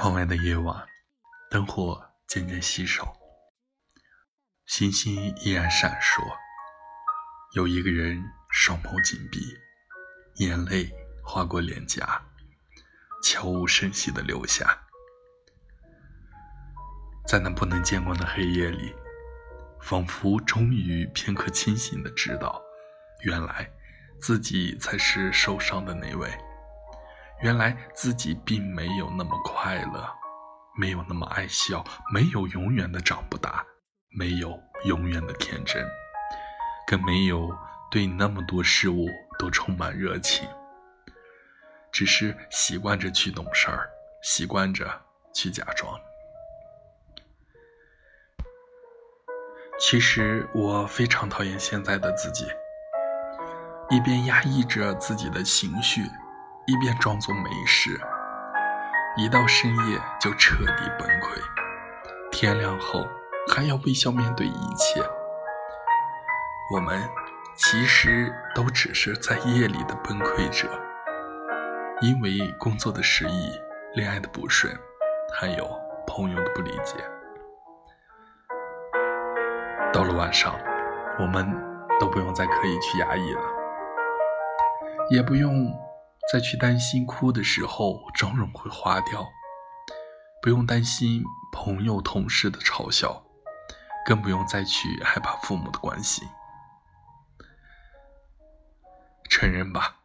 窗外的夜晚，灯火渐渐稀少，星星依然闪烁。有一个人双眸紧闭，眼泪划过脸颊，悄无声息地流下。在那不能见光的黑夜里，仿佛终于片刻清醒地知道，原来自己才是受伤的那位。原来自己并没有那么快乐，没有那么爱笑，没有永远的长不大，没有永远的天真，更没有对那么多事物都充满热情。只是习惯着去懂事儿，习惯着去假装。其实我非常讨厌现在的自己，一边压抑着自己的情绪。一边装作没事，一到深夜就彻底崩溃，天亮后还要微笑面对一切。我们其实都只是在夜里的崩溃者，因为工作的失意、恋爱的不顺，还有朋友的不理解。到了晚上，我们都不用再刻意去压抑了，也不用。再去担心哭的时候妆容会花掉，不用担心朋友同事的嘲笑，更不用再去害怕父母的关心。承认吧，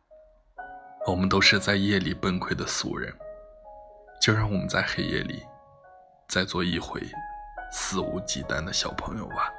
我们都是在夜里崩溃的俗人，就让我们在黑夜里再做一回肆无忌惮的小朋友吧。